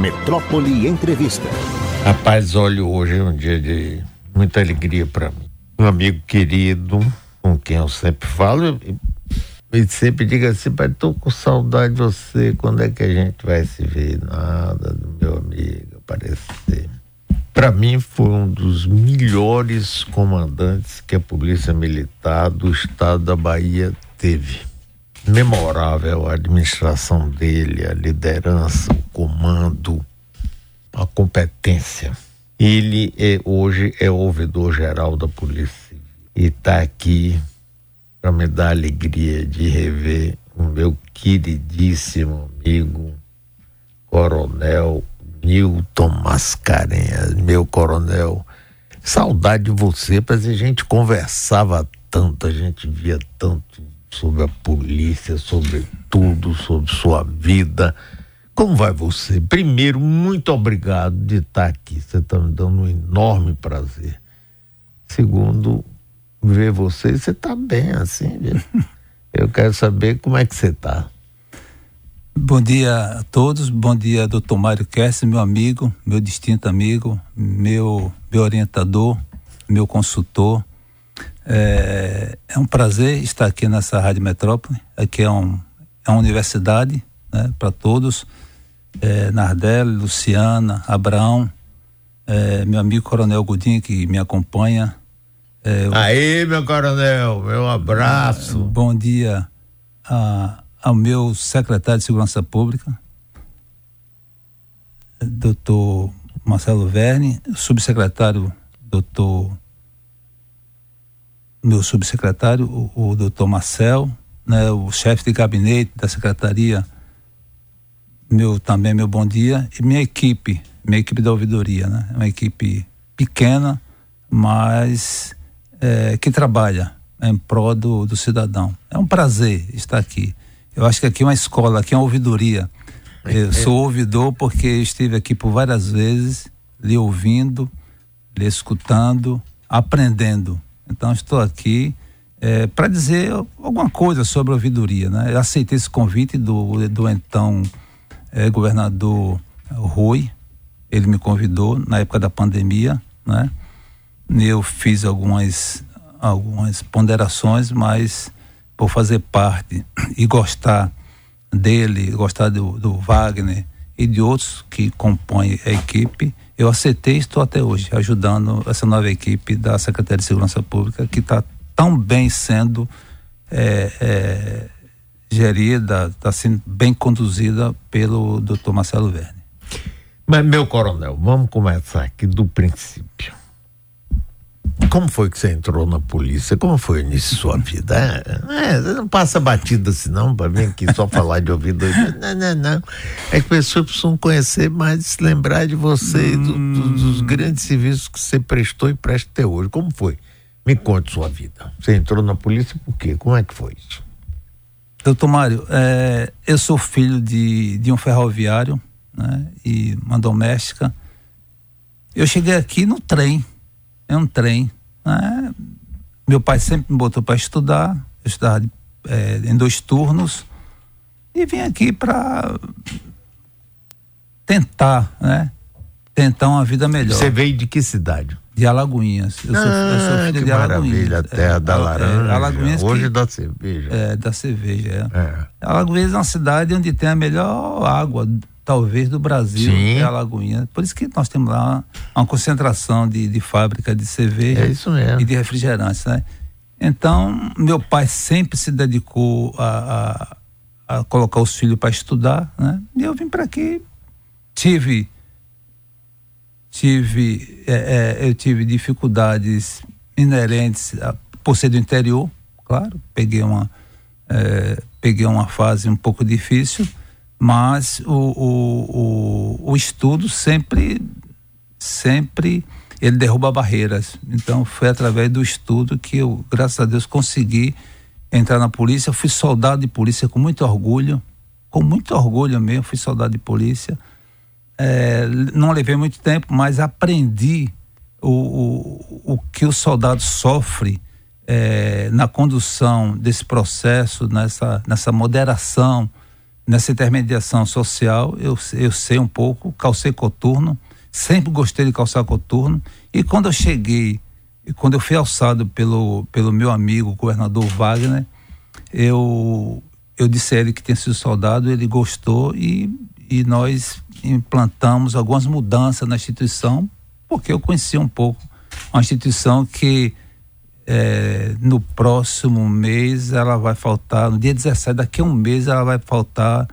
Metrópole Entrevista. Rapaz, olha, hoje é um dia de muita alegria para mim. Um amigo querido, com quem eu sempre falo, e sempre diga assim, pai, tô com saudade de você, quando é que a gente vai se ver? Nada do meu amigo aparecer. Para mim foi um dos melhores comandantes que a Polícia Militar do Estado da Bahia teve memorável a administração dele, a liderança, o comando, a competência. Ele é, hoje é ouvidor geral da Polícia e está aqui para me dar alegria de rever o meu queridíssimo amigo, Coronel Newton Mascarenhas, meu coronel. Saudade de você, mas a gente conversava tanto, a gente via tanto sobre a polícia, sobre tudo, sobre sua vida. Como vai você? Primeiro, muito obrigado de estar aqui. Você está me dando um enorme prazer. Segundo, ver você, você está bem assim, viu? Eu quero saber como é que você está. Bom dia a todos, bom dia, doutor Mário Kess, meu amigo, meu distinto amigo, meu, meu orientador, meu consultor, é, é, um prazer estar aqui nessa Rádio Metrópole. Aqui é, um, é uma universidade né, para todos. É, Nardelli, Luciana, Abraão, é, meu amigo Coronel Godinho que me acompanha. É, Aí, meu coronel, meu abraço. É, bom dia a, ao meu secretário de Segurança Pública, doutor Marcelo Verne, subsecretário doutor meu subsecretário, o, o doutor Marcel, né, o chefe de gabinete da secretaria, meu também meu bom dia, e minha equipe, minha equipe da ouvidoria, né? Uma equipe pequena, mas é, que trabalha em prol do, do cidadão. É um prazer estar aqui. Eu acho que aqui é uma escola, aqui é uma ouvidoria. Eu sou ouvidor porque estive aqui por várias vezes, lhe ouvindo, lhe escutando, aprendendo. Então estou aqui é, para dizer alguma coisa sobre a ouvidoria. Né? Eu aceitei esse convite do, do então é, governador Rui. Ele me convidou na época da pandemia. Né? Eu fiz algumas, algumas ponderações, mas por fazer parte e gostar dele, gostar do, do Wagner e de outros que compõem a equipe, eu aceitei e estou até hoje ajudando essa nova equipe da Secretaria de Segurança Pública que está tão bem sendo é, é, gerida, está sendo bem conduzida pelo doutor Marcelo Verne. Mas, meu coronel, vamos começar aqui do princípio. Como foi que você entrou na polícia? Como foi o início da sua vida? É, é, não passa batida assim não, para vir aqui só falar de ouvido. Não, não, não. É que pessoas precisam conhecer mais, se lembrar de você, hum. do, do, dos grandes serviços que você prestou e presta até hoje. Como foi? Me conte sua vida. Você entrou na polícia por quê? Como é que foi isso? Doutor Mário, é, eu sou filho de, de um ferroviário né, e uma doméstica. Eu cheguei aqui no trem, é um trem. Né? Meu pai sempre me botou para estudar, eu estudava é, em dois turnos e vim aqui para tentar, né? Tentar uma vida melhor. Você veio de que cidade? De Alagoinhas. Eu, sou, ah, eu sou ah, filho de Alagoinhas. A terra é, da laranja. É, Alagoinhas hoje que, da cerveja. É, da cerveja, é. é. Alagoinhas é uma cidade onde tem a melhor água talvez do Brasil, Sim. é a Lagoinha. Por isso que nós temos lá uma concentração de, de fábrica de cerveja é e de refrigerantes, né? Então, meu pai sempre se dedicou a, a, a colocar os filhos para estudar, né? E eu vim para aqui, tive tive é, é, eu tive dificuldades inerentes a, por ser do interior, claro, peguei uma é, peguei uma fase um pouco difícil, mas o, o, o, o estudo sempre, sempre ele derruba barreiras. Então foi através do estudo que eu, graças a Deus, consegui entrar na polícia. Fui soldado de polícia com muito orgulho, com muito orgulho mesmo, fui soldado de polícia. É, não levei muito tempo, mas aprendi o, o, o que o soldado sofre é, na condução desse processo, nessa, nessa moderação nessa intermediação social, eu, eu sei um pouco, calcei coturno, sempre gostei de calçar coturno, e quando eu cheguei, e quando eu fui alçado pelo, pelo meu amigo, o governador Wagner, eu, eu disse a ele que tinha sido soldado, ele gostou e, e nós implantamos algumas mudanças na instituição, porque eu conhecia um pouco uma instituição que é, no próximo mês ela vai faltar, no dia 17, daqui a um mês ela vai faltar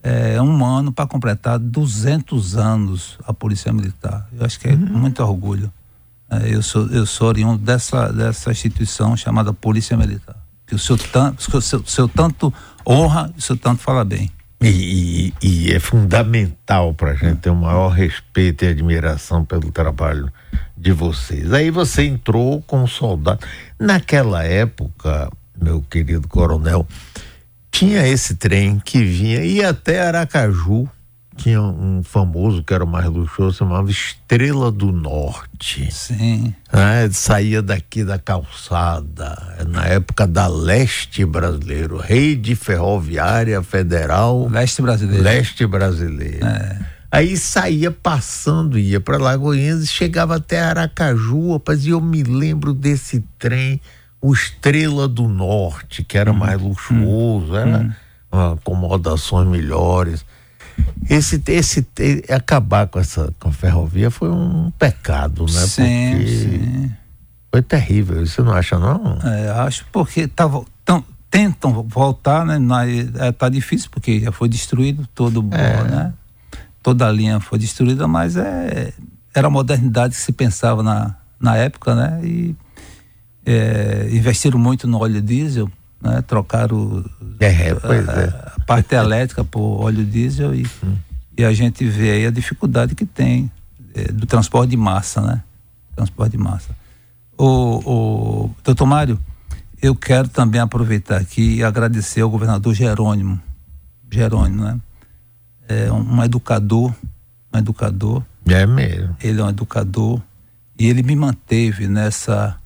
é, um ano para completar 200 anos a Polícia Militar. Eu acho que é uhum. muito orgulho. É, eu, sou, eu sou oriundo dessa, dessa instituição chamada Polícia Militar. Que o senhor, tanto, o seu, o seu tanto honra, o senhor tanto fala bem. E, e, e é fundamental para a gente ter o maior respeito e admiração pelo trabalho de vocês. Aí você entrou como soldado. Naquela época, meu querido coronel, tinha esse trem que vinha, ia até Aracaju, tinha um famoso que era o mais luxuoso, chamava Estrela do Norte. Sim. É, saía daqui da calçada, na época da Leste Brasileiro, Rede Ferroviária Federal. Leste Brasileiro. Leste Brasileiro. É. Aí saía passando, ia para Lagoinhas e chegava até Aracaju, rapaz, e eu me lembro desse trem, o Estrela do Norte, que era hum, mais luxuoso, hum, era hum. acomodações melhores. Esse, esse, acabar com essa com a ferrovia foi um pecado, né? Sim, porque sim. Foi terrível, você não acha não? É, acho porque tava, tão, tentam voltar, né? Na, é, tá difícil porque já foi destruído todo o é. né? Toda a linha foi destruída, mas é, era a modernidade que se pensava na, na época, né? E é, investiram muito no óleo diesel, né? Trocaram é, pois a, é. a parte elétrica por óleo diesel e, hum. e a gente vê aí a dificuldade que tem é, do transporte de massa, né? Transporte de massa. O, o doutor Mário, eu quero também aproveitar aqui e agradecer ao governador Jerônimo, Jerônimo, né? É um, um educador, um educador. É mesmo. Ele é um educador e ele me manteve nessa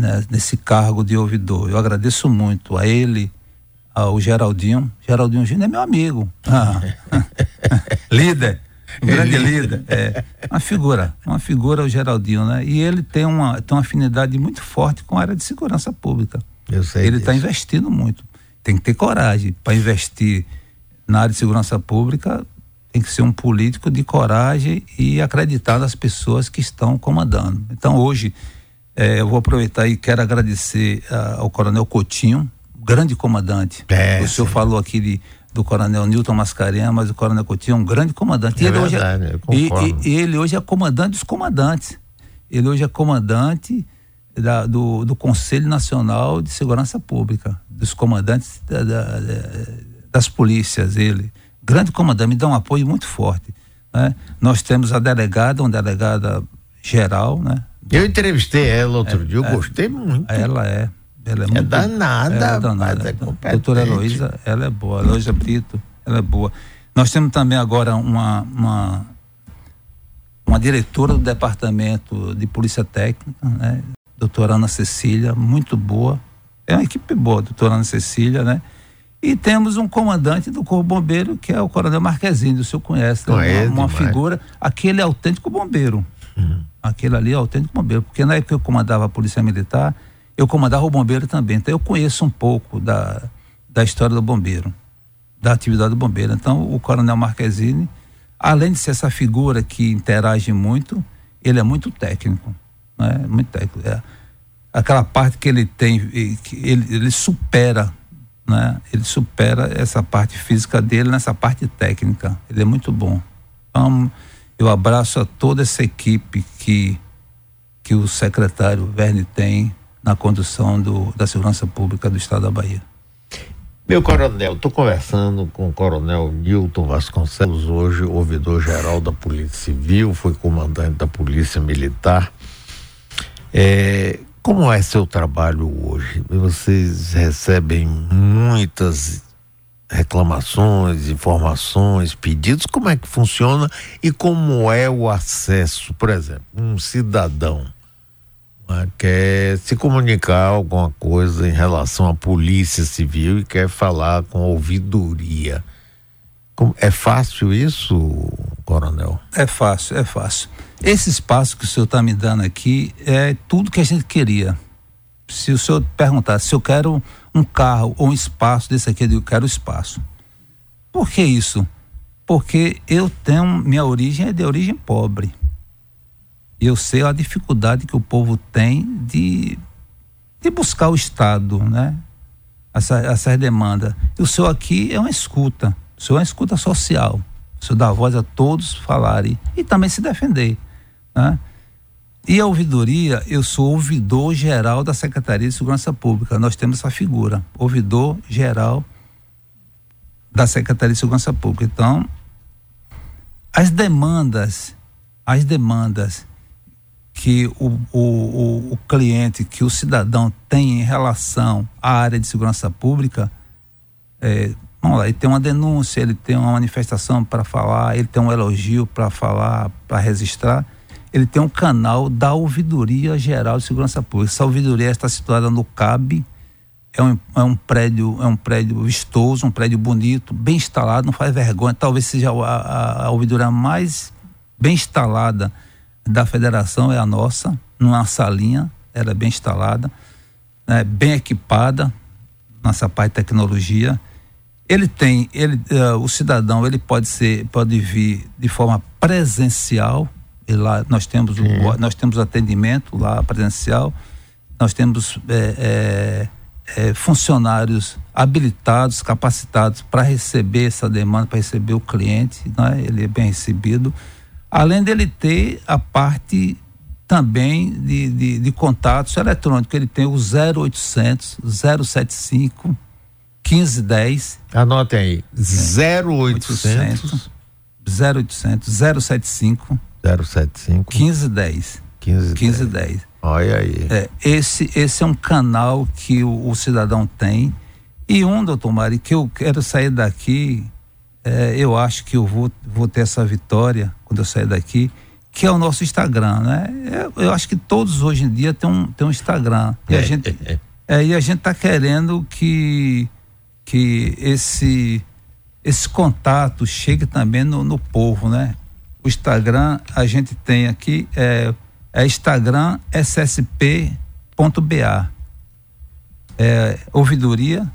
né, nesse cargo de ouvidor. Eu agradeço muito a ele, ao Geraldinho. Geraldinho Júnior é meu amigo. Ah. líder. Um grande líder. É. Uma figura. Uma figura o Geraldinho, né? E ele tem uma, tem uma afinidade muito forte com a área de segurança pública. Eu sei. Ele está investindo muito. Tem que ter coragem para investir na área de segurança pública. Tem que ser um político de coragem e acreditar nas pessoas que estão comandando. Então, hoje, é, eu vou aproveitar e quero agradecer uh, ao Coronel Coutinho, grande comandante. É, o senhor sim. falou aqui de, do Coronel Newton Mascarenhas, mas o Coronel Coutinho é um grande comandante. É ele verdade, hoje é, e, e, ele hoje é comandante dos comandantes. Ele hoje é comandante da, do, do Conselho Nacional de Segurança Pública, dos comandantes da, da, das polícias. Ele, grande comandante, me dá um apoio muito forte. Né? Nós temos a delegada, uma delegada geral, né? Eu entrevistei ela outro é, dia, eu é, gostei muito. Ela é. Ela é, é muito, danada, é danada. É Doutora Heloísa, ela é boa. Heloísa Brito, ela é boa. Nós temos também agora uma, uma, uma diretora do Departamento de Polícia Técnica, né? Doutora Ana Cecília, muito boa. É uma equipe boa, doutora Ana Cecília, né? E temos um comandante do Corpo Bombeiro, que é o Coronel Marquezine, o senhor conhece, né? uma, uma figura, aquele é autêntico bombeiro. Uhum. Aquele ali é autêntico bombeiro, porque na época eu comandava a Polícia Militar, eu comandava o bombeiro também. Então eu conheço um pouco da, da história do bombeiro, da atividade do bombeiro. Então o Coronel Marquezine, além de ser essa figura que interage muito, ele é muito técnico, né? Muito técnico. É, aquela parte que ele tem, que ele, ele supera, né? Ele supera essa parte física dele nessa parte técnica. Ele é muito bom. Então, eu abraço a toda essa equipe que, que o secretário Verne tem na condução do, da segurança pública do estado da Bahia. Meu coronel, estou conversando com o coronel Newton Vasconcelos, hoje ouvidor-geral da Polícia Civil, foi comandante da Polícia Militar. É, como é seu trabalho hoje? Vocês recebem muitas reclamações, informações, pedidos, como é que funciona e como é o acesso, por exemplo, um cidadão né, quer se comunicar alguma coisa em relação à polícia civil e quer falar com ouvidoria. É fácil isso, coronel? É fácil, é fácil. Esse espaço que o senhor está me dando aqui é tudo que a gente queria. Se o senhor perguntar se eu quero um carro ou um espaço desse aqui, eu quero espaço. Por que isso? Porque eu tenho, minha origem é de origem pobre. Eu sei a dificuldade que o povo tem de, de buscar o Estado, né? Essa, essas demandas. E o senhor aqui é uma escuta. O senhor é uma escuta social. O senhor dá voz a todos falarem e também se defender. Né? E a ouvidoria, eu sou ouvidor geral da Secretaria de Segurança Pública. Nós temos essa figura, ouvidor geral da Secretaria de Segurança Pública. Então, as demandas, as demandas que o, o, o, cliente, que o cidadão tem em relação à área de segurança pública, é, vamos lá, ele tem uma denúncia, ele tem uma manifestação para falar, ele tem um elogio para falar, para registrar ele tem um canal da Ouvidoria Geral de Segurança Pública. Essa ouvidoria está situada no CAB, é um, é um prédio, é um prédio vistoso, um prédio bonito, bem instalado, não faz vergonha. Talvez seja a, a, a ouvidoria mais bem instalada da federação, é a nossa, numa salinha, ela é bem instalada, né, bem equipada nessa parte de tecnologia. Ele tem, ele, uh, o cidadão, ele pode ser, pode vir de forma presencial, lá nós temos o, nós temos atendimento lá presencial, nós temos é, é, é, funcionários habilitados, capacitados para receber essa demanda, para receber o cliente, né? ele é bem recebido. Além dele ter a parte também de, de, de contatos eletrônicos, ele tem o 0800 075 1510. Anotem aí, 0800 0800 075 075 1510. 1510. 10. Olha aí. É, esse, esse é um canal que o, o, cidadão tem. E um, doutor Mari, que eu quero sair daqui, é, eu acho que eu vou, vou ter essa vitória quando eu sair daqui, que é o nosso Instagram, né? Eu, eu acho que todos hoje em dia têm um, têm um Instagram. E a é, gente, é, é. e a gente está querendo que, que esse, esse contato chegue também no, no povo, né? O Instagram, a gente tem aqui, é, é Instagram ssp.ba. É, ouvidoria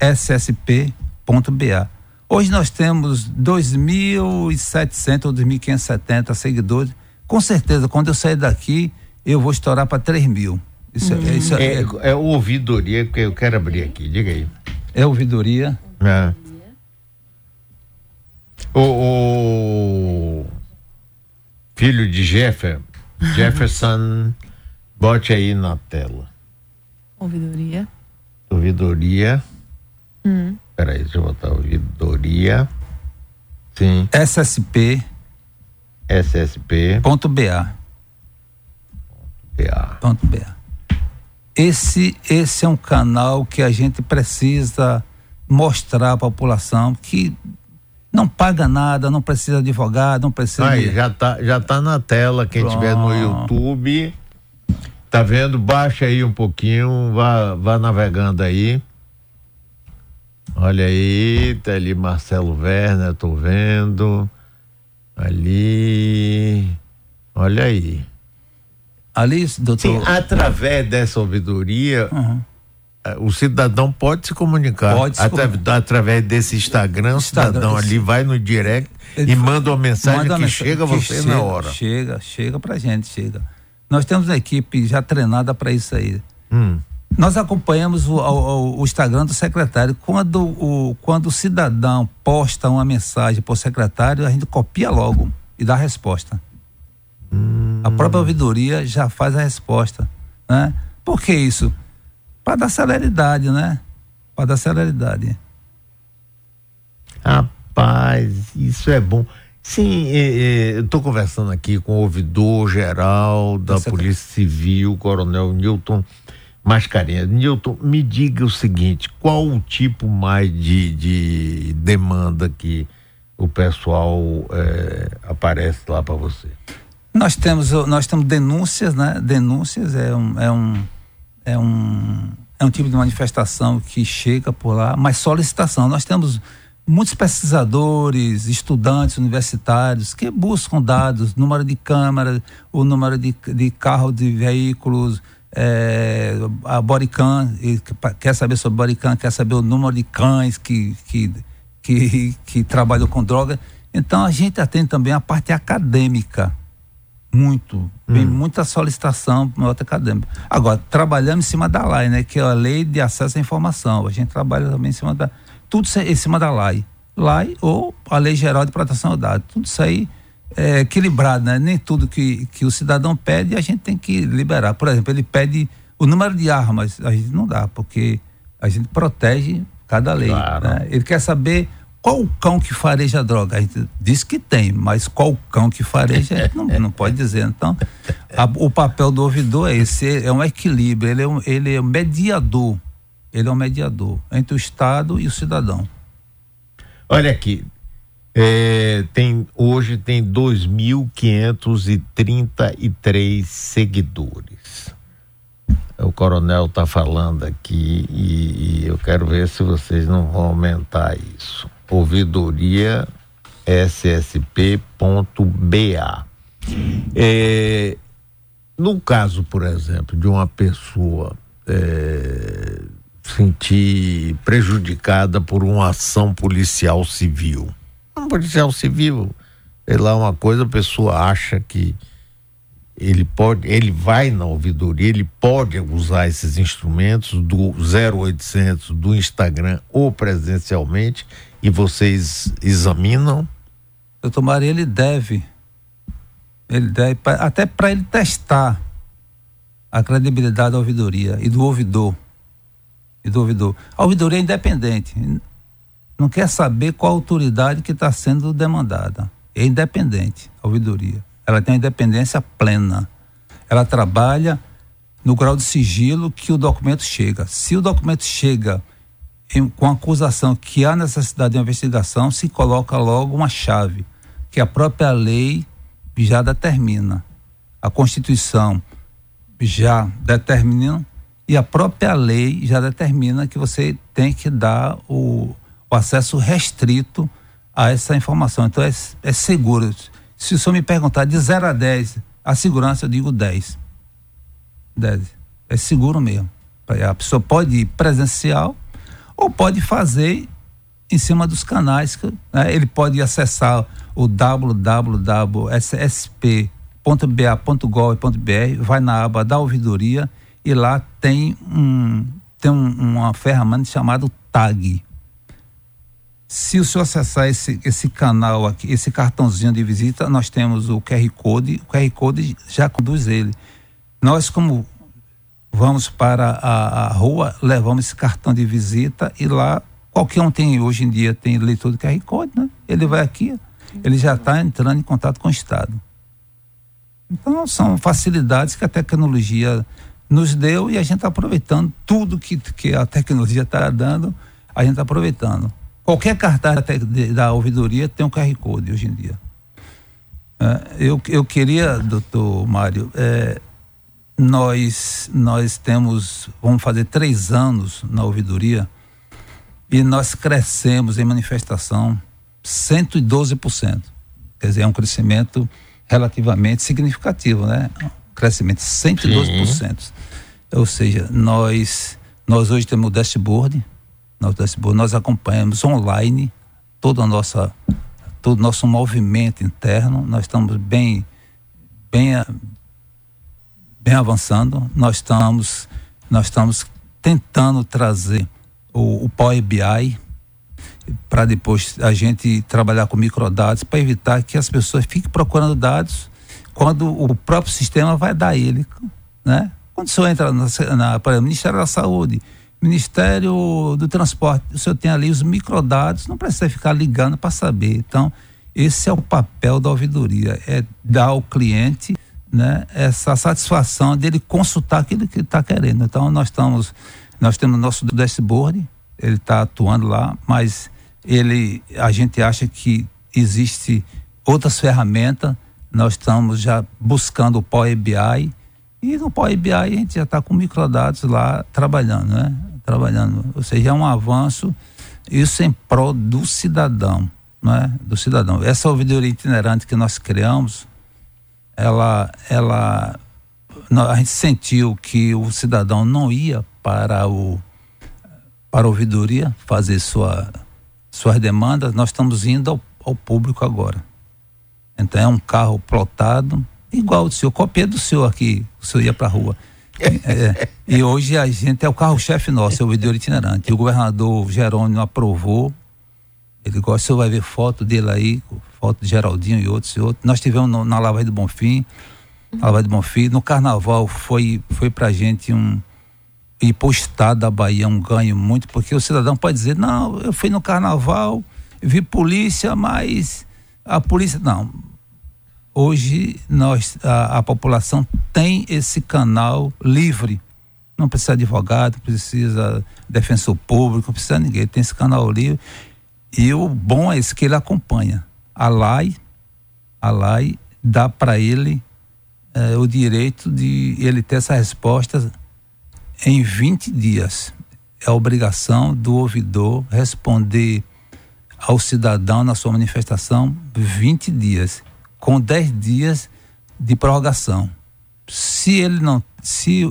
ssp.ba. Hoje nós temos 2.700 ou 2.570 seguidores. Com certeza, quando eu sair daqui, eu vou estourar para 3 mil. Isso, hum. isso é, é, é ouvidoria, porque eu quero abrir aqui, diga aí. É ouvidoria. É. O, o filho de Jeffer, Jefferson, bote aí na tela. Ouvidoria. Ouvidoria. Hum. Peraí, deixa eu botar ouvidoria. Sim. SSP. SSP. Ponto BA. BA. Ponto BA. Esse, esse é um canal que a gente precisa mostrar à população que não paga nada, não precisa de advogado, não precisa. Aí, de... já tá, já tá na tela, quem Pronto. tiver no YouTube, tá vendo? Baixa aí um pouquinho, vá, vá navegando aí. Olha aí, tá ali Marcelo Werner, tô vendo. Ali. Olha aí. Ali, doutor. Sim, através dessa ouvidoria, uhum o cidadão pode se comunicar pode se atra comunicar. através desse Instagram, o cidadão ali vai no direct e manda uma mensagem manda que mensagem, chega a você chega, na hora. Chega, chega pra gente, chega. Nós temos uma equipe já treinada para isso aí. Hum. Nós acompanhamos o, o, o, Instagram do secretário. Quando o, quando o cidadão posta uma mensagem para o secretário, a gente copia logo e dá a resposta. Hum. A própria ouvidoria já faz a resposta. Né? Por que isso? Para dar celeridade, né? Para dar celeridade. Rapaz, isso é bom. Sim, eu estou conversando aqui com o ouvidor geral da Você Polícia Civil, Coronel Newton Mascarenhas. Newton, me diga o seguinte: qual o tipo mais de, de demanda que o pessoal é, aparece lá para você? Nós temos, nós temos denúncias, né? Denúncias é um, é um é um, é um tipo de manifestação que chega por lá, mas solicitação. Nós temos muitos pesquisadores, estudantes universitários que buscam dados, número de câmeras, o número de, de carro de veículos, é, a bodycam, quer saber sobre bodycam, quer saber o número de cães que, que, que, que trabalham com droga. Então a gente atende também a parte acadêmica. Muito. Tem hum. muita solicitação para nota acadêmica. Agora, trabalhamos em cima da lei, né? Que é a lei de acesso à informação. A gente trabalha também em cima da tudo em cima da lei. Lei ou a Lei Geral de Proteção ao Dado. Tudo isso aí é equilibrado, né? Nem tudo que, que o cidadão pede a gente tem que liberar. Por exemplo, ele pede o número de armas, a gente não dá, porque a gente protege cada lei. Claro. Né? Ele quer saber qual cão que fareja droga? A gente diz que tem, mas qual cão que fareja não, não pode dizer. Então, a, o papel do ouvidor é esse, é um equilíbrio, ele é um, ele é um mediador ele é um mediador entre o Estado e o cidadão. Olha aqui, é, tem hoje tem 2.533 seguidores. O coronel está falando aqui e, e, eu quero ver se vocês não vão aumentar isso. Ouvidoria ssp.ba. É, no caso, por exemplo, de uma pessoa é, sentir prejudicada por uma ação policial civil. Um policial civil, sei lá, uma coisa, a pessoa acha que ele pode, ele vai na ouvidoria, ele pode usar esses instrumentos do 0800 do Instagram ou presencialmente e vocês examinam? Doutor Maria, ele deve, ele deve, até para ele testar a credibilidade da ouvidoria e do ouvidor e do ouvidor. A ouvidoria é independente, não quer saber qual autoridade que está sendo demandada. É independente a ouvidoria. Ela tem independência plena. Ela trabalha no grau de sigilo que o documento chega. Se o documento chega em, com acusação que há necessidade de investigação, se coloca logo uma chave, que a própria lei já determina. A Constituição já determina e a própria lei já determina que você tem que dar o, o acesso restrito a essa informação. Então é, é seguro. Se o senhor me perguntar de 0 a 10, a segurança eu digo 10. 10. É seguro mesmo. A pessoa pode ir presencial ou pode fazer em cima dos canais. Né? Ele pode acessar o www.sp.ba.gov.br, vai na aba da ouvidoria e lá tem um tem um, uma ferramenta chamada TAG. Se o senhor acessar esse, esse canal aqui, esse cartãozinho de visita, nós temos o QR Code, o QR Code já conduz ele. Nós, como vamos para a, a rua, levamos esse cartão de visita e lá qualquer um tem, hoje em dia, tem leitor do QR Code, né? Ele vai aqui, ele já está entrando em contato com o Estado. Então, são facilidades que a tecnologia nos deu e a gente está aproveitando tudo que, que a tecnologia está dando, a gente está aproveitando. Qualquer cartaz da, da ouvidoria tem um QR Code hoje em dia. É, eu, eu queria, doutor Mário, é, nós, nós temos, vamos fazer três anos na ouvidoria e nós crescemos em manifestação 112%. Quer dizer, é um crescimento relativamente significativo, né? crescimento 112%. Sim. Ou seja, nós nós hoje temos o dashboard, nós, dashboard, nós acompanhamos online toda a nossa todo o nosso movimento interno, nós estamos bem bem bem avançando, nós estamos nós estamos tentando trazer o, o Power BI para depois a gente trabalhar com microdados para evitar que as pessoas fiquem procurando dados quando o próprio sistema vai dar ele, né? Quando o senhor entra na, na Ministério da Saúde, Ministério do Transporte, o senhor tem ali os microdados, não precisa ficar ligando para saber. Então, esse é o papel da ouvidoria, é dar ao cliente né, essa satisfação dele consultar aquilo que ele está querendo. Então, nós estamos, nós temos nosso dashboard, ele está atuando lá, mas ele, a gente acha que existe outras ferramentas nós estamos já buscando o Power BI e no Power BI a gente já está com microdados lá trabalhando, né? Trabalhando. Ou seja, é um avanço Isso em prol do cidadão, não é? Do cidadão. Essa ouvidoria itinerante que nós criamos, ela, ela, a gente sentiu que o cidadão não ia para o para a ouvidoria fazer sua, suas demandas, nós estamos indo ao, ao público agora. Então é um carro plotado, igual o senhor, cópia do senhor aqui, o senhor ia para a rua. É, e hoje a gente é o carro-chefe nosso, é o ouvidor itinerante. E o governador Jerônimo aprovou. Ele gosta, o senhor vai ver foto dele aí, foto de Geraldinho e outros e outros. Nós tivemos no, na Lava do Bonfim, na Lava do Bonfim, no carnaval foi, foi pra gente um. E pro estado da Bahia um ganho muito, porque o cidadão pode dizer, não, eu fui no carnaval, vi polícia, mas a polícia. Não, hoje nós a, a, população tem esse canal livre não precisa advogado precisa defensor público não precisa ninguém tem esse canal livre e o bom é esse que ele acompanha a lei a lei dá para ele eh, o direito de ele ter essa resposta em 20 dias é a obrigação do ouvidor responder ao cidadão na sua manifestação 20 dias com 10 dias de prorrogação. Se ele não, se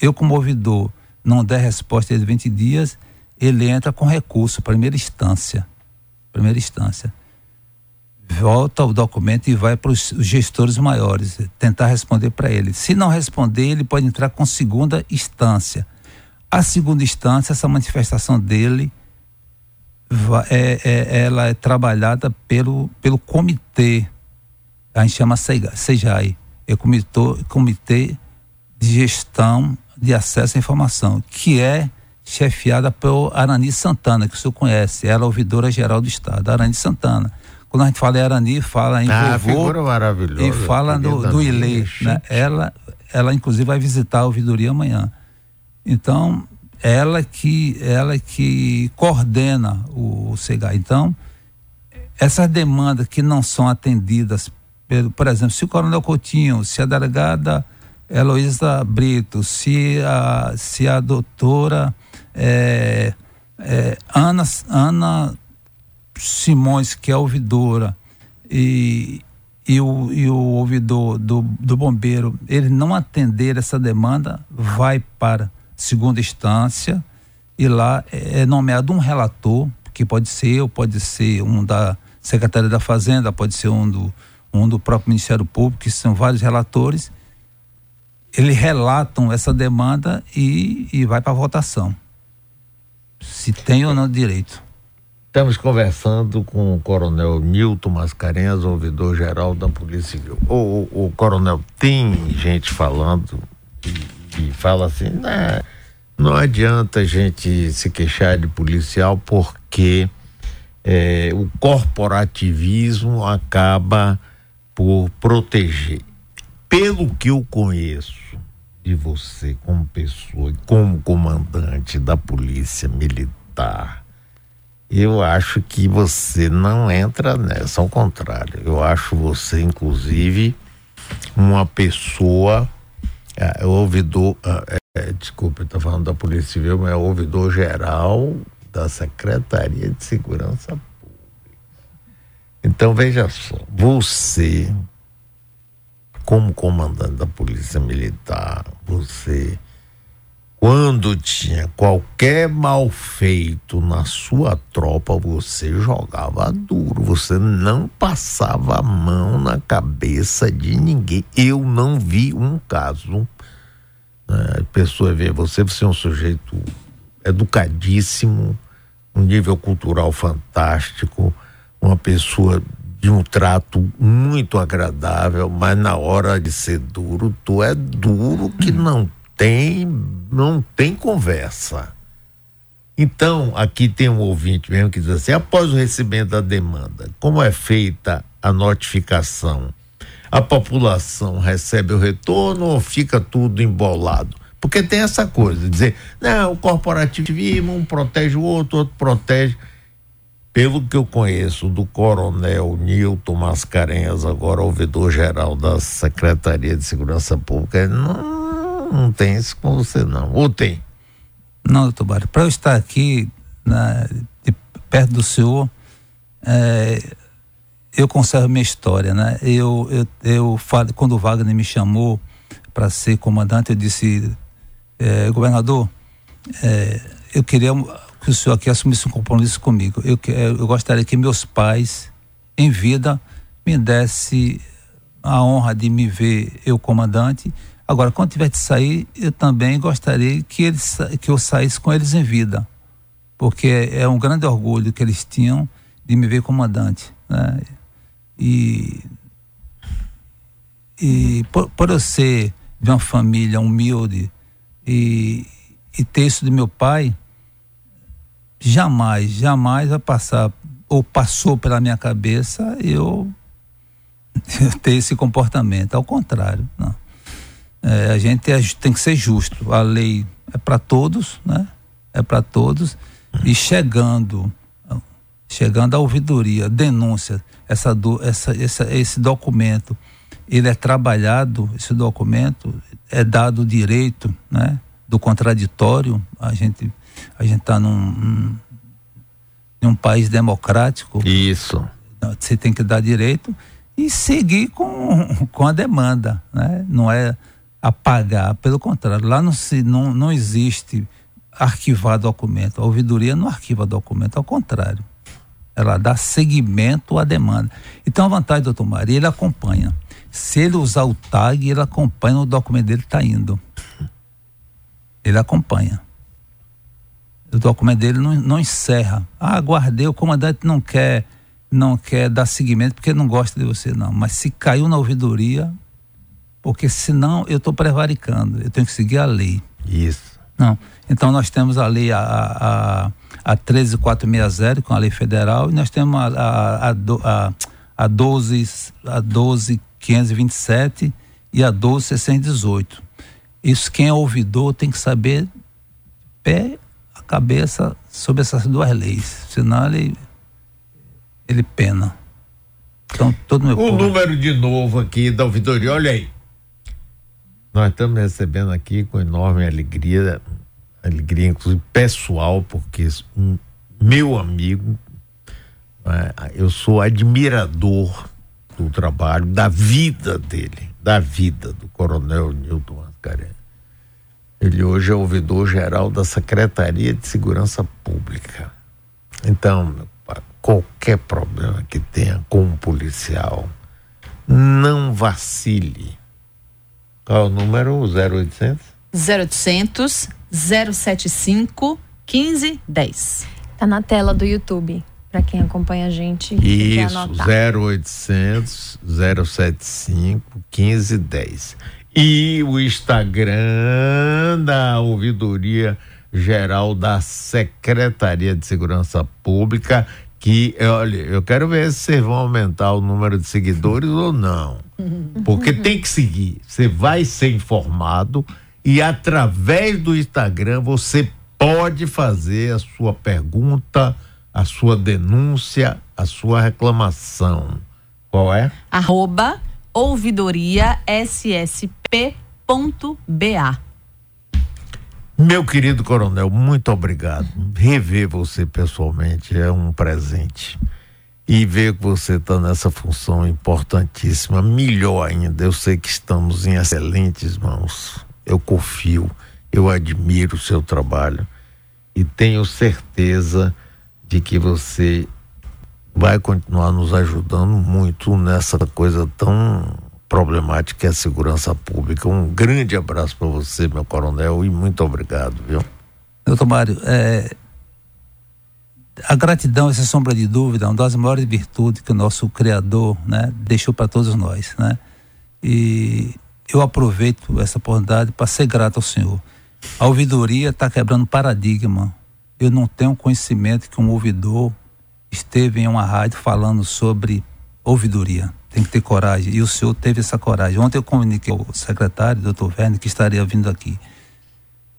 eu como ouvidor não der resposta em 20 dias, ele entra com recurso, primeira instância. Primeira instância. Volta o documento e vai para os gestores maiores, tentar responder para ele. Se não responder, ele pode entrar com segunda instância. A segunda instância, essa manifestação dele, é, é, ela é trabalhada pelo, pelo comitê a gente chama SEJAI, é comitê, comitê de Gestão de Acesso à Informação, que é chefiada pelo Arani Santana, que o senhor conhece, ela é ouvidora geral do Estado, Arani Santana. Quando a gente fala em Arani, fala em ah, vovô e fala do, do Ilê, né? Ela, ela inclusive vai visitar a ouvidoria amanhã. Então, ela que ela que coordena o, o SEGAI. Então, essas demandas que não são atendidas por exemplo, se o Coronel Coutinho, se a delegada Heloísa Brito, se a, se a doutora é, é, Ana, Ana Simões, que é ouvidora, e, e, o, e o ouvidor do, do bombeiro, ele não atender essa demanda, vai para segunda instância e lá é nomeado um relator, que pode ser ou pode ser um da Secretaria da Fazenda, pode ser um do um do próprio Ministério Público, que são vários relatores, eles relatam essa demanda e, e vai para votação. Se tem ou não direito. Estamos conversando com o coronel Nilton Mascarenhas, ouvidor geral da Polícia Civil. O, o, o coronel, tem gente falando e, e fala assim, né, não adianta a gente se queixar de policial porque é, o corporativismo acaba por proteger. Pelo que eu conheço de você como pessoa e como comandante da polícia militar, eu acho que você não entra nessa, ao contrário, eu acho você, inclusive, uma pessoa, é, ouvidor, é, é, desculpa, estou falando da Polícia Civil, mas é ouvidor geral da Secretaria de Segurança então veja só, você, como comandante da Polícia Militar, você, quando tinha qualquer mal feito na sua tropa, você jogava duro, você não passava a mão na cabeça de ninguém. Eu não vi um caso. Né? A pessoa vê você, você é um sujeito educadíssimo, um nível cultural fantástico uma pessoa de um trato muito agradável, mas na hora de ser duro, tu é duro que hum. não tem, não tem conversa. Então, aqui tem um ouvinte mesmo que diz assim: após o recebimento da demanda, como é feita a notificação? A população recebe o retorno ou fica tudo embolado? Porque tem essa coisa, dizer, não, o corporativismo um protege o outro, outro protege pelo que eu conheço do coronel Nilton Mascarenhas, agora ouvidor-geral da Secretaria de Segurança Pública, não, não tem isso com você não, ou tem? Não, doutor Mário, para eu estar aqui na, de perto do senhor, é, eu conservo minha história, né? Eu, eu, eu falo, quando o Wagner me chamou para ser comandante, eu disse, é, governador, é, eu queria que o senhor aqui assumisse um compromisso comigo. Eu, eu gostaria que meus pais, em vida, me desse a honra de me ver eu comandante. Agora, quando tiver de sair, eu também gostaria que, eles, que eu saísse com eles em vida, porque é um grande orgulho que eles tinham de me ver comandante. Né? E, e por, por eu ser de uma família humilde e, e ter isso do meu pai, jamais, jamais vai passar, ou passou pela minha cabeça eu, ter esse comportamento. Ao contrário, não. É, a gente é, tem que ser justo. A lei é para todos, né? É para todos. E chegando, chegando à ouvidoria, denúncia, essa, essa, essa, esse documento, ele é trabalhado, esse documento é dado o direito, né? Do contraditório. A gente a gente está num, num, num país democrático. Isso. Você tem que dar direito e seguir com, com a demanda, né? Não é apagar, pelo contrário, lá não, se, não, não existe arquivar documento. A ouvidoria não arquiva documento, ao contrário. Ela dá seguimento à demanda. Então a vantagem, doutor Maria, ele acompanha. Se ele usar o tag, ele acompanha o documento dele está indo. Ele acompanha o documento dele não, não encerra. Ah, guardei, o comandante não quer não quer dar seguimento porque não gosta de você, não. Mas se caiu na ouvidoria, porque senão eu estou prevaricando, eu tenho que seguir a lei. Isso. Não. Então nós temos a lei a, a, a 13460, com a lei federal, e nós temos a, a, a, a, 12, a 12527 e a 12618. Isso quem é ouvidor tem que saber pé cabeça sobre essas duas leis, senão ele, ele pena. Então, todo meu O povo... número de novo aqui da ouvidoria, olha aí. Nós estamos recebendo aqui com enorme alegria, alegria inclusive pessoal, porque um meu amigo, é, eu sou admirador do trabalho, da vida dele, da vida do Coronel Newton Mascarenhas. Ele hoje é ouvidor geral da Secretaria de Segurança Pública. Então, qualquer problema que tenha com um policial, não vacile. Qual é o número? 0800? 0800 075 1510. Tá na tela do YouTube, para quem acompanha a gente. Isso, 0800 075 1510 e o Instagram da Ouvidoria Geral da Secretaria de Segurança Pública, que, olha, eu quero ver se vocês vão aumentar o número de seguidores ou não. Porque tem que seguir. Você vai ser informado e através do Instagram você pode fazer a sua pergunta, a sua denúncia, a sua reclamação. Qual é? Arroba ouvidoria ssp.ba. Meu querido coronel, muito obrigado. Rever você pessoalmente é um presente. E ver que você está nessa função importantíssima, melhor ainda. Eu sei que estamos em excelentes mãos. Eu confio, eu admiro o seu trabalho e tenho certeza de que você vai continuar nos ajudando muito nessa coisa tão problemática que é a segurança pública. Um grande abraço para você, meu coronel, e muito obrigado, viu? Doutor Mário, é, a gratidão, sem sombra de dúvida, é uma das maiores virtudes que o nosso Criador né, deixou para todos nós. Né? E eu aproveito essa oportunidade para ser grato ao Senhor. A ouvidoria está quebrando paradigma. Eu não tenho conhecimento que um ouvidor esteve em uma rádio falando sobre ouvidoria. Tem que ter coragem. E o senhor teve essa coragem. Ontem eu comuniquei ao secretário, doutor Verne, que estaria vindo aqui.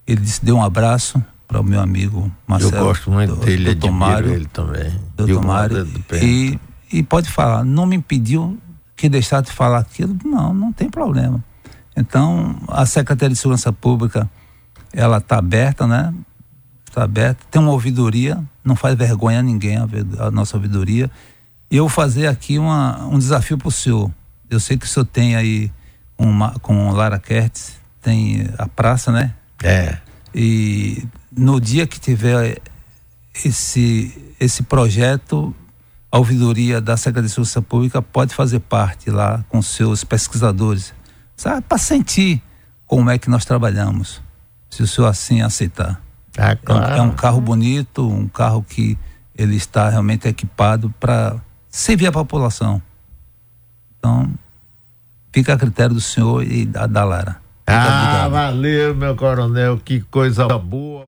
Ele disse, deu um abraço para o meu amigo Marcelo. Eu gosto muito do, dele, doutor Mário, ele também. Doutor Mário. E, e pode falar, não me impediu que deixar de falar aquilo. Não, não tem problema. Então, a Secretaria de Segurança Pública, ela está aberta, né? Está aberta. Tem uma ouvidoria não faz vergonha a ninguém a, a nossa ouvidoria. E eu vou fazer aqui uma, um desafio para o senhor. Eu sei que o senhor tem aí uma, com Lara Kertz, tem a praça, né? É. E no dia que tiver esse, esse projeto, a ouvidoria da Secretaria de Segurança Pública pode fazer parte lá com seus pesquisadores, sabe? Para sentir como é que nós trabalhamos, se o senhor assim aceitar. Ah, claro. é, um, é um carro bonito, um carro que ele está realmente equipado para servir a população. Então, fica a critério do senhor e da, da Lara. Ah, valeu, meu coronel, que coisa boa.